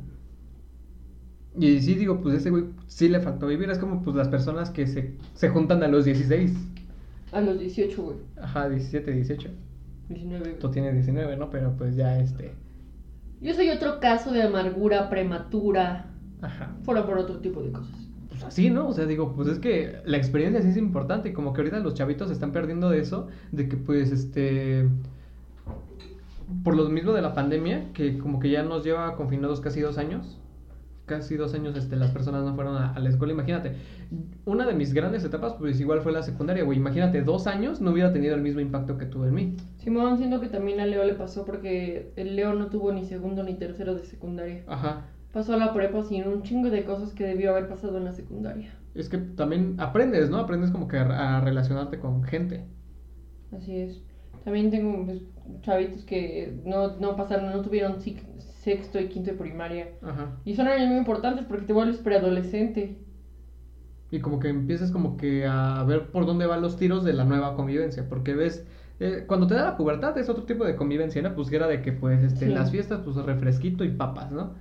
Y sí, digo, pues ese güey sí le faltó vivir. Es como pues las personas que se, se juntan a los 16. A los 18, güey. Ajá, 17, 18. 19. Tú tienes 19, ¿no? Pero pues ya este. Yo soy otro caso de amargura prematura. Ajá. Fuera por otro tipo de cosas. Así, ¿no? O sea, digo, pues es que la experiencia sí es importante. Y como que ahorita los chavitos se están perdiendo de eso. De que pues este. Por lo mismo de la pandemia, que como que ya nos lleva confinados casi dos años. Casi dos años este, las personas no fueron a, a la escuela. Imagínate, una de mis grandes etapas, pues igual fue la secundaria, güey. Imagínate, dos años no hubiera tenido el mismo impacto que tuvo en mí. Simón, siento que también a Leo le pasó porque el Leo no tuvo ni segundo ni tercero de secundaria. Ajá. Pasó la prepa sin un chingo de cosas que debió haber pasado en la secundaria. Es que también aprendes, ¿no? Aprendes como que a, relacionarte con gente. Así es. También tengo pues, chavitos que no, no pasaron, no tuvieron sexto y quinto de primaria. Ajá. Y son años muy importantes porque te vuelves preadolescente. Y como que empiezas como que a ver por dónde van los tiros de la nueva convivencia. Porque ves, eh, cuando te da la pubertad es otro tipo de convivencia, ¿no? Pues que era de que pues este, Sí. las fiestas pues refresquito y papas, ¿no?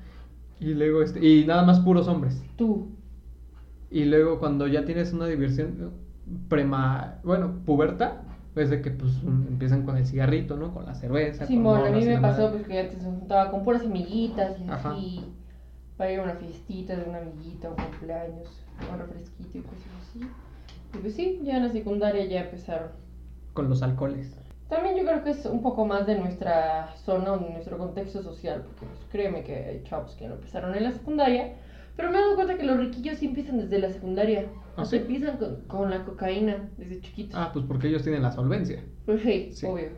Y luego este, y nada más puros hombres. Tú. Y luego cuando ya tienes una diversión prema, bueno, puberta, pues de que pues empiezan con el cigarrito, ¿no? Con la cerveza. con Simón, a mí me pasó pues, que antes se juntaba con puras amiguitas y Ajá. así. Para ir a una fiestita de una amiguita, un cumpleaños, un refresquito y cosas así. Y pues sí, ya en la secundaria ya empezaron. Con los alcoholes. También yo creo que es un poco más de nuestra zona o de nuestro contexto social, porque pues, créeme que hay chavos que no empezaron en la secundaria, pero me he dado cuenta que los riquillos sí empiezan desde la secundaria. ¿Ah, o sea, sí? empiezan con, con la cocaína desde chiquitos. Ah, pues porque ellos tienen la solvencia. Pues sí, Sí. obvio.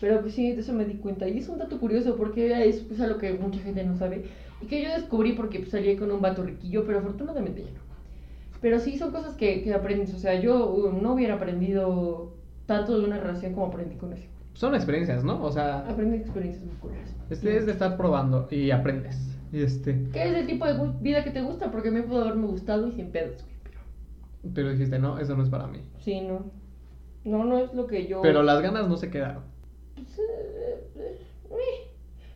Pero pues sí, de eso me di cuenta. Y es un dato curioso porque es pues, algo que mucha gente no sabe. Y que yo descubrí porque pues, salí con un vato riquillo, pero afortunadamente ya no. Pero sí son cosas que, que aprendes. O sea, yo uh, no hubiera aprendido tanto de una relación como aprendí con eso. Son experiencias, ¿no? O sea, Aprendí experiencias muy curiosas. este es de estar probando y aprendes. Y este, ¿Qué es el tipo de vida que te gusta? Porque me pudo haberme gustado y sin pedos, güey. Pero pero dijiste, no, eso no es para mí. sí, no. No, no es lo que yo... Pero las ganas no se quedaron. Pues, eh, eh, eh.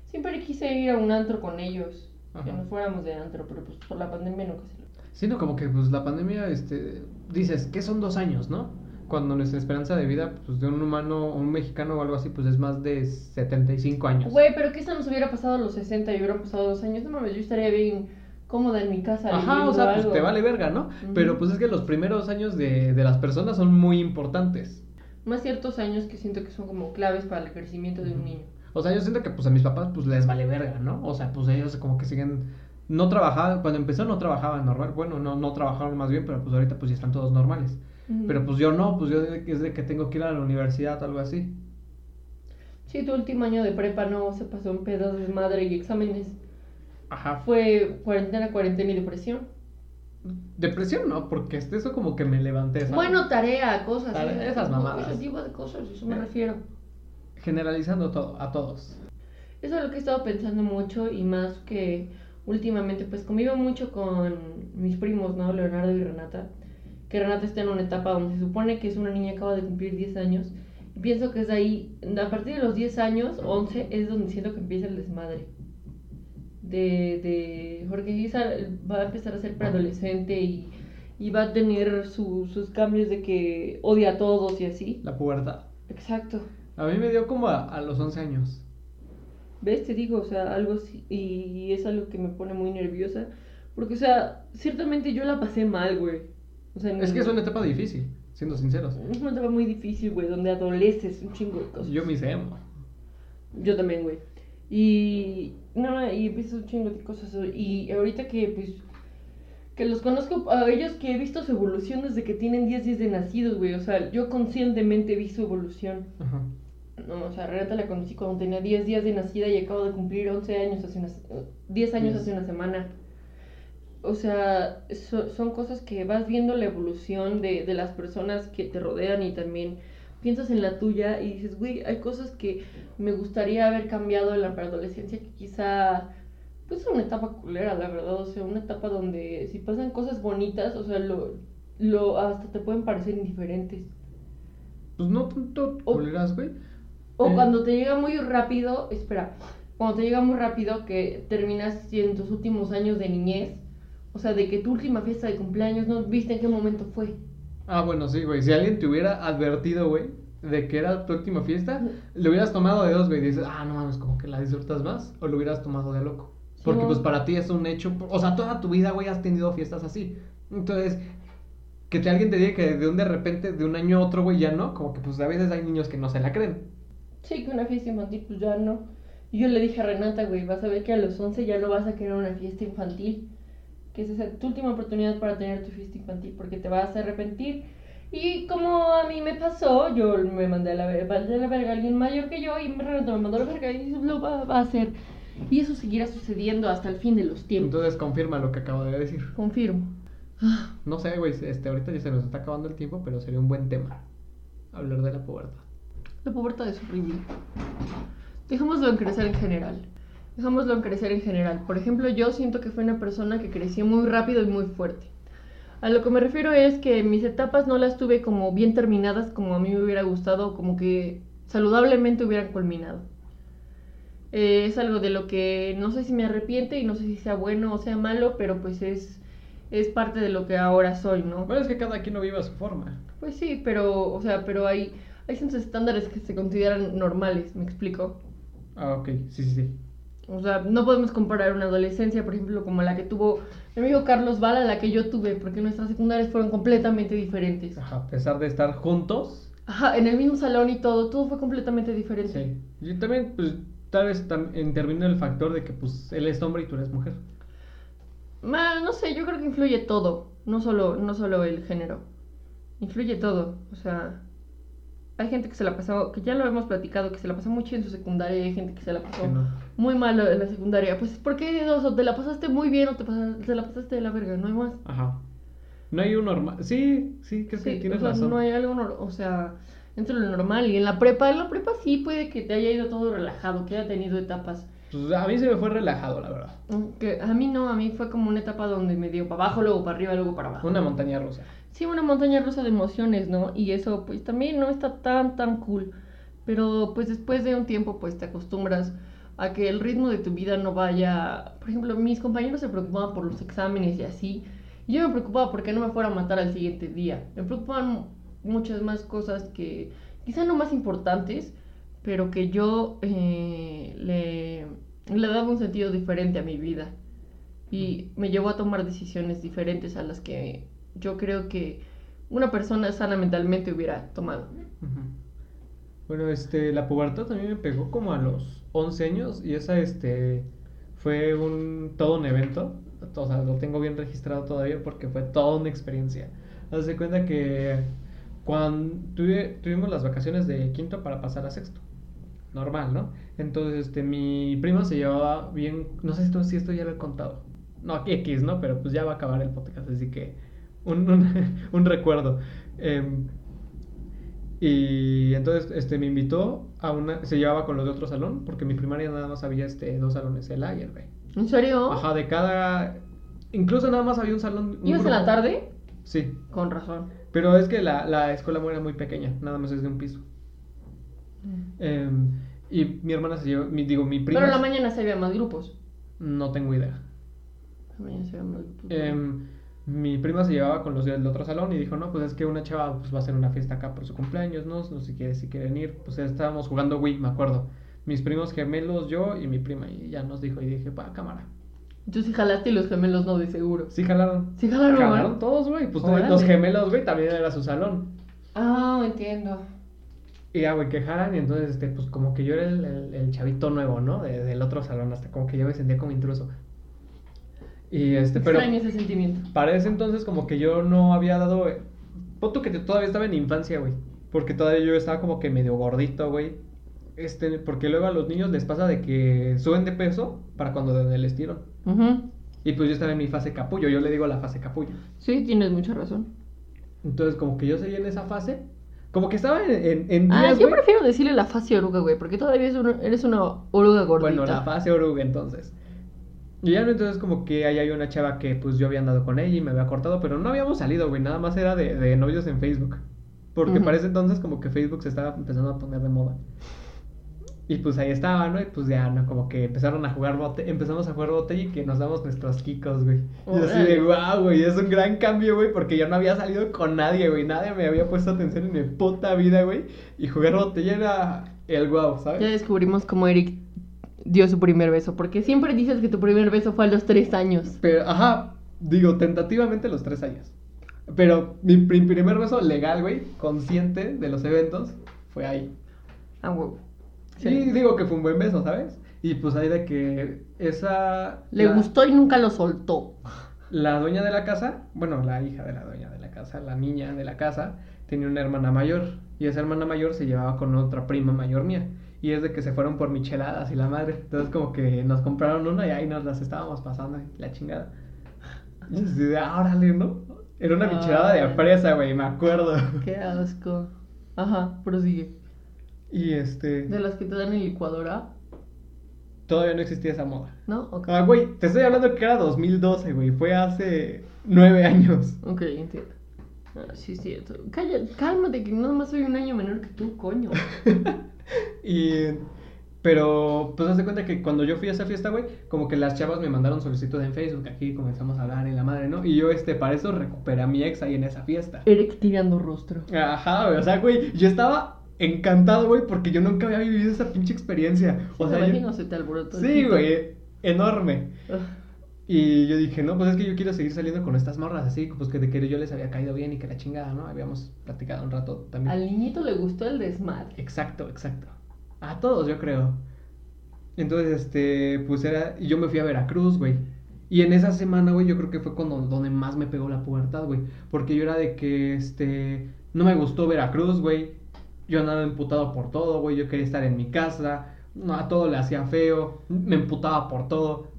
Siempre quise ir a un antro con ellos. Que Ajá. nos fuéramos de antro, pero pues por la pandemia nunca se lo. Siendo como que pues la pandemia, este, dices, ¿qué son dos años, no? Cuando nuestra esperanza de vida, pues de un humano, un mexicano o algo así, pues es más de 75 años. Güey, pero que eso nos hubiera pasado a los 60 y hubieran pasado dos años. No mames, yo estaría bien cómoda en mi casa. Ajá, o sea, pues te vale verga, ¿no? Pero pues es que los primeros años de, de las personas son muy importantes. Más ciertos años que siento que son como claves para el crecimiento de un niño. O sea, yo siento que pues a mis papás pues les vale verga, ¿no? O sea, pues ellos como que siguen no trabajaba, cuando empezó no trabajaba normal, bueno, no, no trabajaban más bien, pero pues ahorita pues ya están todos normales. Pero pues yo no, pues yo desde que, tengo que ir a la universidad o algo así. Sí, tu último año de prepa no se pasó en pedos, desmadre y exámenes. Ajá. Fue cuarentena, cuarentena y depresión. Depresión no, porque este eso como que me levanté, ¿sabes? Bueno, tarea, cosas. Tarea, ¿sí? esas mamadas. Ese tipo de cosas, eso me Eh. refiero. Generalizando todo, a todos. Eso es lo que he estado pensando mucho y más que últimamente, pues convivo mucho con mis primos, ¿no? Leonardo y Renata. Que Renata está en una etapa donde se supone que es una niña que acaba de cumplir 10 años. Y pienso que es ahí, a partir de los 10 años, 11, es donde siento que empieza el desmadre. De, de Jorge Isa va a empezar a ser preadolescente y, y va a tener su- sus cambios de que odia a todos y así. La pubertad. Exacto. A mí me dio como a, a los 11 años. ¿Ves? Te digo, o sea, algo así, y es algo que me pone muy nerviosa, porque, o sea, ciertamente yo la pasé mal, güey. O sea, Es que es una etapa difícil, siendo sinceros. es una etapa muy difícil, güey, donde adoleces un chingo de cosas. Yo me hice emo. Yo también, güey. Y, no, y empiezas un chingo de cosas, y ahorita que, pues, que los conozco a ellos que he visto su evolución desde que tienen 10 días de nacidos, güey, o sea, yo conscientemente vi su evolución. Ajá. No, o sea, Renata la conocí cuando tenía 10 días de nacida y acabo de cumplir 11 años hace una, 10 años Yes. hace una semana. O sea, so- son cosas que vas viendo la evolución de, de las personas que te rodean y también piensas en la tuya y dices, güey, hay cosas que me gustaría haber cambiado en la adolescencia que quizá, pues es una etapa culera, la verdad, o sea, una etapa donde si pasan cosas bonitas, o sea, lo, lo hasta te pueden parecer indiferentes. Pues no tanto culeras, güey. O Eh. cuando te llega muy rápido, espera, cuando te llega muy rápido que terminas en tus últimos años de niñez, o sea, de que tu última fiesta de cumpleaños no viste en qué momento fue. Ah, bueno, sí, güey. Si alguien te hubiera advertido, güey, de que era tu última fiesta, le hubieras tomado de dos, güey. Y dices, ah, no mames, como que la disfrutas más. O lo hubieras tomado de loco. Porque, Sí, pues, para ti es un hecho. O sea, toda tu vida, güey, has tenido fiestas así. Entonces, que te, alguien te diga que de un de repente, de un año a otro, güey, ya no. Como que, pues, a veces hay niños que no se la creen. Sí, que una fiesta infantil, pues ya no. Y yo le dije a Renata, güey, vas a ver que a los 11 ya no vas a querer una fiesta infantil. Que esa es tu última oportunidad para tener tu fiesta infantil, porque te vas a arrepentir. Y como a mí me pasó, yo me mandé a la, mandé a la verga a alguien mayor que yo y Renata me mandó a la verga y lo va, va a hacer. Y eso seguirá sucediendo hasta el fin de los tiempos. Entonces, confirma lo que acabo de decir. Confirmo. No sé, güey, este, ahorita ya se nos está acabando el tiempo, pero sería un buen tema. Hablar de la pubertad. La pubertad es horrible. Dejémoslo en crecer en general. Dejámoslo crecer en general. Por ejemplo, yo siento que fue una persona que creció muy rápido y muy fuerte. A lo que me refiero es que mis etapas no las tuve como bien terminadas como a mí me hubiera gustado, como que saludablemente hubieran culminado. Eh, es algo de lo que no sé si me arrepiente y no sé si sea bueno o sea malo, pero pues es, es parte de lo que ahora soy, ¿no? Bueno, es que cada quien no vive a su forma. Pues sí, pero, o sea, pero hay, hay ciertos estándares que se consideran normales, ¿me explico? Ah, ok, sí, sí, sí. O sea, no podemos comparar una adolescencia, por ejemplo, como la que tuvo mi amigo Carlos Vala, a la que yo tuve, porque nuestras secundarias fueron completamente diferentes. Ajá, a pesar de estar juntos, Ajá, en el mismo salón y todo, todo fue completamente diferente. sí. Yo también, pues, tal vez tam- intervino el factor de que, pues, él es hombre y tú eres mujer. Ma, no sé, yo creo que influye todo, no solo, no solo el género. Influye todo, o sea, hay gente que se la pasó, que ya lo hemos platicado, que se la pasó mucho en su secundaria y hay gente que se la pasó no. muy mal en la secundaria. Pues, ¿por qué dos? O te la pasaste muy bien o te, pas- te la pasaste de la verga, no hay más. Ajá. No hay un normal. Sí, sí, creo que Sí, tienes o sea, razón. no hay algo, nor- o sea, dentro de lo normal. Y en la prepa, en la prepa sí puede que te haya ido todo relajado, que haya tenido etapas. Pues a mí se me fue relajado, la verdad. Que a mí no, a mí fue como una etapa donde me dio para abajo, luego para arriba, luego para abajo. Una montaña rusa. Sí, una montaña rusa de emociones, ¿no? Y eso pues también no está tan, tan cool. Pero pues después de un tiempo pues te acostumbras a que el ritmo de tu vida no vaya... Por ejemplo, mis compañeros se preocupaban por los exámenes y así. Y yo me preocupaba porque no me fuera a matar al siguiente día. Me preocupaban muchas más cosas que quizá no más importantes, pero que yo eh, le, le daba un sentido diferente a mi vida. Y me llevó a tomar decisiones diferentes a las que yo creo que una persona sana mentalmente hubiera tomado. Bueno, este, la pubertad también me pegó como a los 11 años y esa, este, fue un todo un evento. O sea, lo tengo bien registrado todavía porque fue toda una experiencia. Haz de cuenta que cuando tuvimos las vacaciones de quinto para pasar a sexto. Normal, ¿no? Entonces, este, mi primo se llevaba bien. No sé si esto, si esto ya lo he contado. No, X, ¿no? Pero pues ya va a acabar el podcast, así que un, un, un recuerdo. Em, y entonces este, me invitó a una. Se llevaba con los de otro salón, porque mi primaria nada más había este, dos salones, el A y el B. ¿En serio? Ajá, de cada. Incluso nada más había un salón. un ¿Ibas en la grupo. tarde? Sí. Con razón. Pero es que la, la escuela era muy pequeña, nada más es de un piso. Em, y mi hermana se llevó. Mi, digo, mi prima. Pero en la mañana se había más grupos. No tengo idea. La mañana se había más grupos. Em, mi prima se llevaba con los del otro salón y dijo, no, pues es que una chava pues, va a hacer una fiesta acá por su cumpleaños, ¿no? No sé si, quiere, si quieren ir. Pues estábamos jugando Wii, me acuerdo. Mis primos gemelos, yo y mi prima. Y ya nos dijo y dije, pa, cámara. Tú sí jalaste y los gemelos no, de seguro. Sí jalaron. Sí jalaron, Jalaron ¿verdad? todos, güey. Pues Órale. los gemelos, güey, también era su salón. Ah, entiendo. Y ya, güey, que jalan y entonces, este, pues como que yo era el, el- el chavito nuevo, ¿no? De- del otro salón, hasta como que yo me sentía como intruso. Y este, pero... Extraño ese sentimiento. Para ese entonces como que yo no había dado... eh, Pon tú que todavía estaba en infancia, güey. Porque todavía yo estaba como que medio gordito, güey. Este, porque luego a los niños les pasa de que suben de peso para cuando den el estirón. Y pues yo estaba en mi fase capullo, yo le digo la fase capullo. Sí, tienes mucha razón. Entonces como que yo seguía en esa fase. Como que estaba en, en, en Ah, días, yo güey. prefiero decirle la fase oruga, güey, porque todavía es una- eres una oruga gordita. Bueno, la fase oruga entonces. Y ya no, entonces como que ahí hay una chava que pues yo había andado con ella y me había cortado, pero no habíamos salido, güey, nada más era de, de novios en Facebook. Porque para ese entonces como que Facebook se estaba empezando a poner de moda. Y pues ahí estaba, ¿no? Y pues ya, ¿no? Como que empezaron a jugar bote, empezamos a jugar botella y que nos damos nuestros kikos, güey. Y así de, wow, güey, es un gran cambio, güey, porque yo no había salido con nadie, güey. Nadie me había puesto atención en mi puta vida, güey. Y jugar botella era el wow, ¿sabes? Ya descubrimos cómo Eric dio su primer beso, porque siempre dices que tu primer beso fue a los tres años. Pero, ajá, digo, tentativamente los tres años. Pero mi pri- primer beso legal, güey, consciente de los eventos, fue ahí. Ah, huevo. Sí, digo que fue un buen beso, ¿sabes? Y pues ahí de que esa... Le la- gustó y nunca lo soltó. La dueña de la casa, bueno, la hija de la dueña de la casa, la niña de la casa, tenía una hermana mayor. Y esa hermana mayor se llevaba con otra prima mayor mía. Y es de que se fueron por micheladas y la madre. Entonces como que nos compraron una y ahí nos las estábamos pasando, y la chingada. Y así de, ah, órale, ¿no? Era una michelada de fresa, güey, me acuerdo. Qué asco. Ajá, prosigue. Y este... De las que te dan en licuadora, Todavía no existía esa moda. ¿no? Ok, Ah, güey, te estoy hablando que era 2012, güey. Fue hace nueve años. Ok, entiendo. Ah, sí, es cierto. Calla, cálmate, que nada más soy un año menor que tú, coño. y... Pero, pues, haz de cuenta que cuando yo fui a esa fiesta, güey, como que las chavas me mandaron solicitud en Facebook, aquí comenzamos a hablar en la madre, ¿no? Y yo, este, para eso recuperé a mi ex ahí en esa fiesta. Eric tirando rostro. Ajá, güey, o sea, güey, yo estaba encantado, güey, porque yo nunca había vivido esa pinche experiencia. O sea, Me yo- imagino se te alborotó. Sí, güey, enorme. Ah, Y yo dije, no, pues es que yo quiero seguir saliendo con estas morras así, pues que de que yo les había caído bien y que la chingada, ¿no? Habíamos platicado un rato también. Al niñito le gustó el desmadre. Exacto, exacto. A todos, yo creo. Entonces, este, pues era. Y yo me fui a Veracruz, güey. Y en esa semana, güey, yo creo que fue cuando donde más me pegó la pubertad, güey. Porque yo era de que, este. No me gustó Veracruz, güey. Yo andaba emputado por todo, güey. Yo quería estar en mi casa. No, a todo le hacía feo. Me emputaba por todo.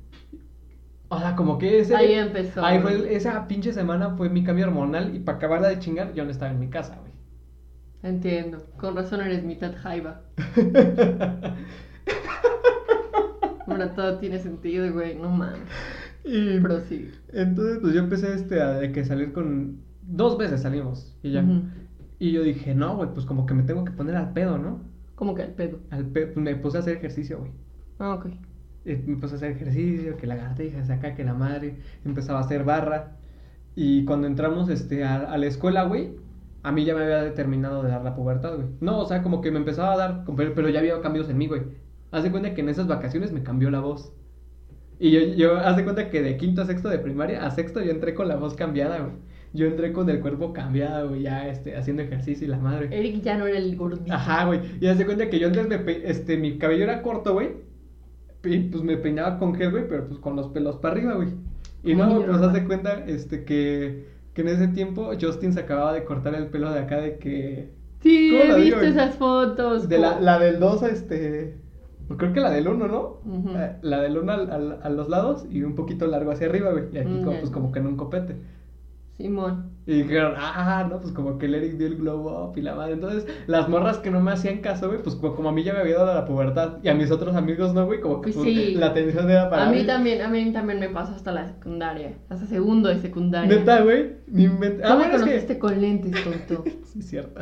O sea, como que ese. Ahí empezó. Ahí fue, esa pinche semana fue mi cambio hormonal. Y para acabarla de chingar, yo no estaba en mi casa, güey. Entiendo. Con razón eres mitad jaiba. Ahora todo tiene sentido, güey. No mames. y Prosigue. entonces, pues yo empecé este, a de que salir con. Dos veces salimos y ya. Y yo dije, no, güey, pues como que me tengo que poner al pedo, ¿no? ¿Cómo que al pedo? Al pe- pues me puse a hacer ejercicio, güey. Ah, ok. Me puse a hacer ejercicio, que lagartijas acá, que la madre. Empezaba a hacer barra. Y cuando entramos este, a, a la escuela, güey, a mí ya me había determinado de dar la pubertad, güey. No, o sea, como que me empezaba a dar, pero, pero ya había cambios en mí, güey. Haz de cuenta que en esas vacaciones me cambió la voz. Y yo, yo, haz de cuenta que de quinto a sexto de primaria, a sexto yo entré con la voz cambiada, güey. Yo entré con el cuerpo cambiado, güey, ya este, haciendo ejercicio y la madre. Eric ya no era el gordito. Ajá, güey. Y haz de cuenta que yo antes me pe- este, mi cabello era corto, güey. Y pues me peinaba con gel, güey, pero pues con los pelos para arriba, güey. Y no, Muy pues de cuenta, este, que, que en ese tiempo Justin se acababa de cortar el pelo de acá de que... Sí, ¿Cómo la he digo? visto esas fotos. De la, la del 2 a este... Creo que la del 1, ¿no? Eh, La del 1 al- al- a los lados y un poquito largo hacia arriba, güey. Y aquí Mm, como, pues como que en un copete. Simón. Y dijeron, ah, no, pues como que el Eric dio el glow up y la madre. Entonces, las morras que no me hacían caso, güey, pues como, a mí ya me había dado la pubertad y a mis otros amigos no, güey, como que Pues sí. la atención era para A mí también, a mí también me pasó hasta la secundaria. Hasta segundo de secundaria. Neta, güey, ni invent- ¿Cómo Ah, me bueno, es conociste que... con lentes, tonto? Sí, cierto.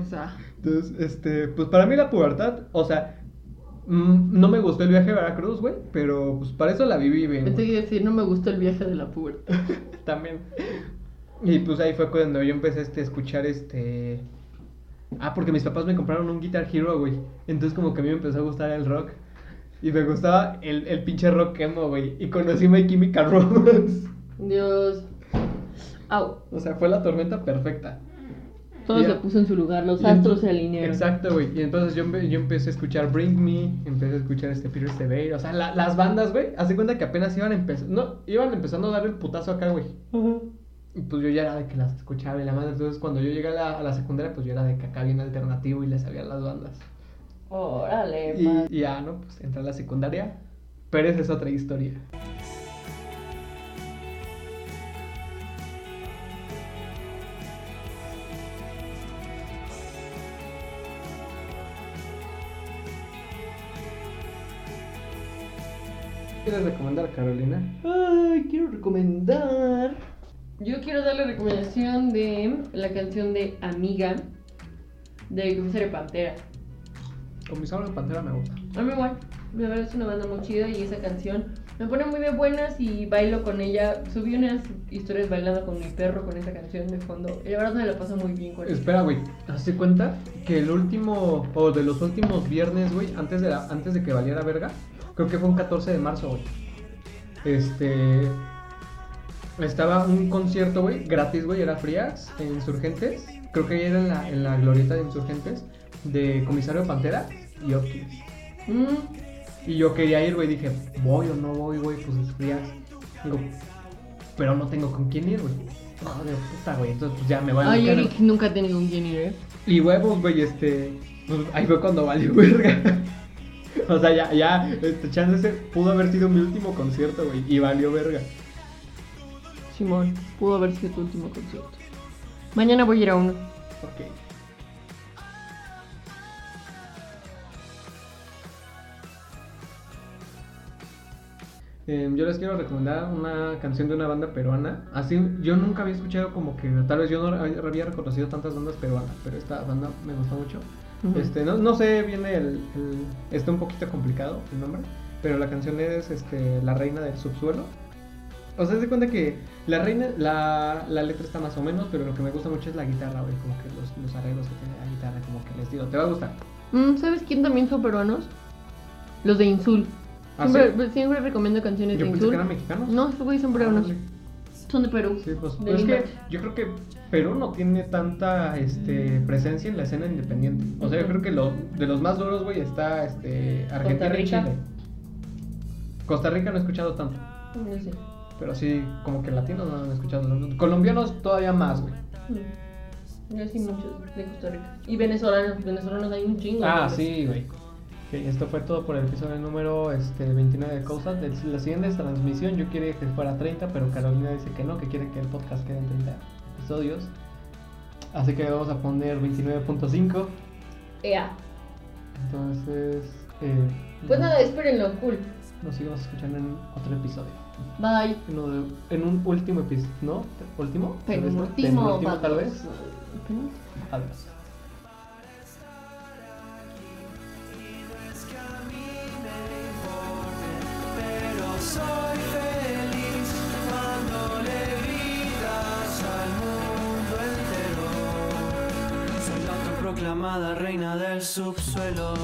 O sea, Entonces, este, pues para mí la pubertad, o sea, mm, no me gustó el viaje a Veracruz, güey, pero pues para eso la viví bien. pensé que decir, no me gustó el viaje de la pubertad. También. Y pues ahí fue cuando yo empecé este, a escuchar este. Ah, porque mis papás me compraron un Guitar Hero, güey. Entonces, como que a mí me empezó a gustar el rock. Y me gustaba el, el pinche rock emo, güey. Y conocí My Chemical Romance. Dios. Au. O sea, fue la tormenta perfecta. Todo se puso en su lugar, los Y astros se alinearon. Exacto, güey. Y entonces yo, yo empecé a escuchar Bring Me, empecé a escuchar este Peter Cevere. O sea, la- las bandas, güey, hace cuenta que apenas iban empezando. No, iban empezando a dar el putazo acá, güey. Y pues yo ya era de que las escuchaba y la madre. Entonces cuando yo llegué a la, a la secundaria, pues yo era de que acá bien alternativo y le sabía las bandas. Órale, Y, pa. y ya, ¿no? Pues entré a la secundaria. Pero esa es otra historia. ¿Quieres recomendar, Carolina? Ay, quiero recomendar. Yo quiero dar la recomendación de la canción de Amiga de Comisario Pantera. Comisario Pantera me gusta. A mí igual, la verdad es una banda muy chida y esa canción me pone muy de buenas y bailo con ella. Subí unas historias bailando con mi perro con esa canción de fondo. Y la verdad me la paso muy bien con. Espera, güey. ¿Hace cuenta que el último, o de los últimos viernes, güey, antes de, la- antes de que valiera verga, creo que fue un 14 de marzo, güey. Este. Estaba un concierto, güey, gratis, güey, era Frías, en Insurgentes. Creo que era en la, en la glorieta de Insurgentes, de Comisario Pantera y Optimus. Mm, Y yo quería ir, güey, dije, voy o no voy, güey, pues es Frías. Digo, pero no tengo con quién ir, güey. No, de puta, güey, entonces pues ya me voy a Ay, nunca ha tenido un quién ir, ¿eh? y huevos, güey, este. pues, ahí fue cuando valió verga. o sea, ya, ya, este, chance ese pudo haber sido mi último concierto, güey, y valió verga. Simón, pudo haber sido tu último concierto. Mañana voy a ir a uno. Ok. Em, yo les quiero recomendar una canción de una banda peruana. Así, yo nunca había escuchado como que, tal vez yo no había había reconocido tantas bandas peruanas, pero esta banda me gustó mucho. Este, no, no sé, viene el, el- está un poquito complicado el nombre, pero la canción es este, La Reina del Subsuelo. O sea, se cuenta que la reina, la, la letra está más o menos, pero lo que me gusta mucho es la guitarra, güey, como que los, los arreglos que tiene la guitarra, como que les digo, te va a gustar. Mm, ¿Sabes quién también son peruanos? Los de Insul. ¿Ah, Siempre, sí? siempre recomiendo canciones Yo de pensé Insul. que eran mexicanos. No, güeyes son peruanos. Órale. Son de Perú. Sí, pues, De pues es que Lima. yo creo que Perú no tiene tanta este, presencia en la escena independiente. O sea, yo creo que lo, de los más duros, güey, está este, Argentina y Rica. Chile. Costa Rica no he escuchado tanto. No sé. Pero sí, como que latinos no han escuchado. Colombianos todavía más, güey. Mm. Yo sí muchos de Costa Rica. Y venezolanos, venezolanos hay un chingo. Ah, sí, güey. Esto fue todo por el episodio número este, 29 de Cosas. La siguiente transmisión yo quería que fuera 30, pero Carolina dice que no, que quiere que el podcast quede en 30 episodios. Así que vamos a poner 29.5. Ea. Entonces, eh, Pues nada, espérenlo, cool. nos seguimos escuchando en otro episodio. Bye. En, uno de- en un último episodio, ¿no? ¿Último? Tal vez, ¿no? Penúltimo, Penúltimo, tal vez. Penúltimo. Adiós. Pero autoproclamada reina del subsuelo.